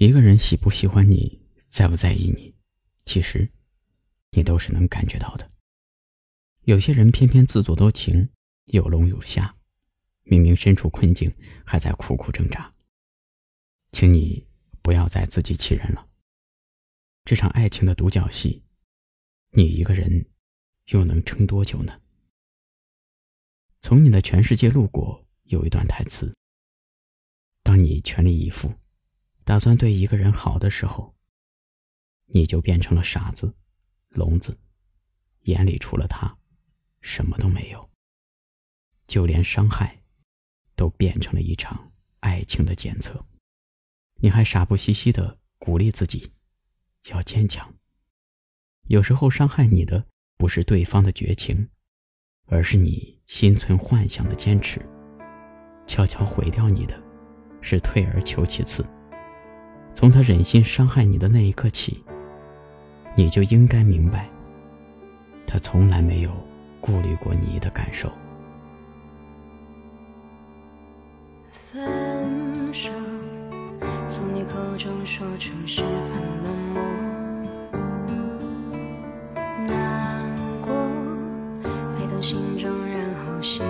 一个人喜不喜欢你，在不在意你，其实你都是能感觉到的。有些人偏偏自作多情，有聋有瞎，明明身处困境，还在苦苦挣扎。请你不要再自欺欺人了。这场爱情的独角戏，你一个人又能撑多久呢？从你的全世界路过，有一段台词：当你全力以赴，打算对一个人好的时候，你就变成了傻子、聋子，眼里除了他，什么都没有。就连伤害，都变成了一场爱情的检测。你还傻不兮兮的鼓励自己，要坚强。有时候伤害你的不是对方的绝情，而是你心存幻想的坚持。悄悄毁掉你的，是退而求其次。从他忍心伤害你的那一刻起，你就应该明白，他从来没有顾虑过你的感受。说出十分冷漠，难过，心中，然后熄灭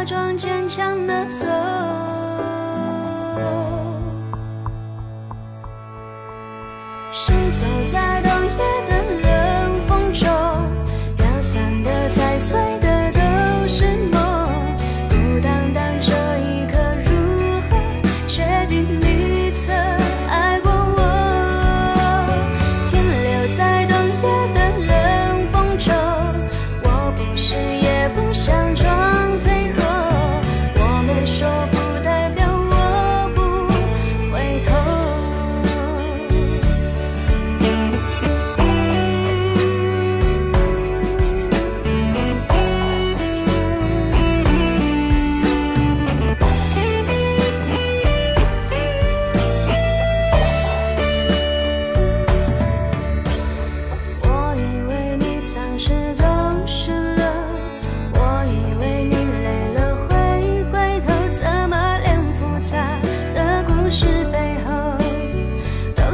假装坚强的走。行走在冬夜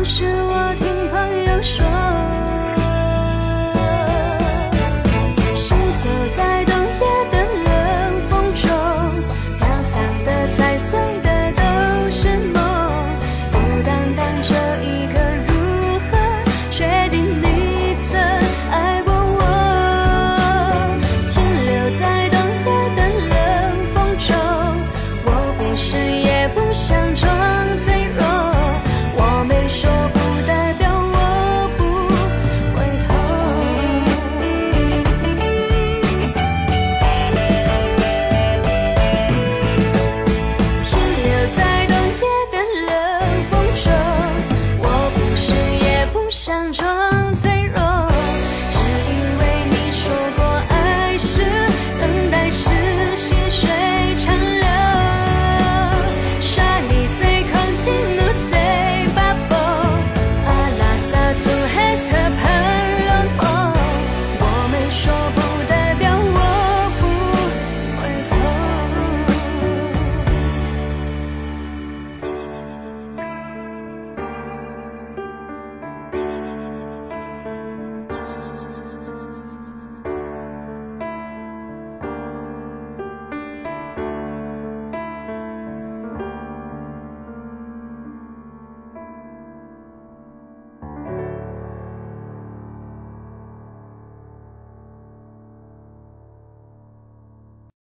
是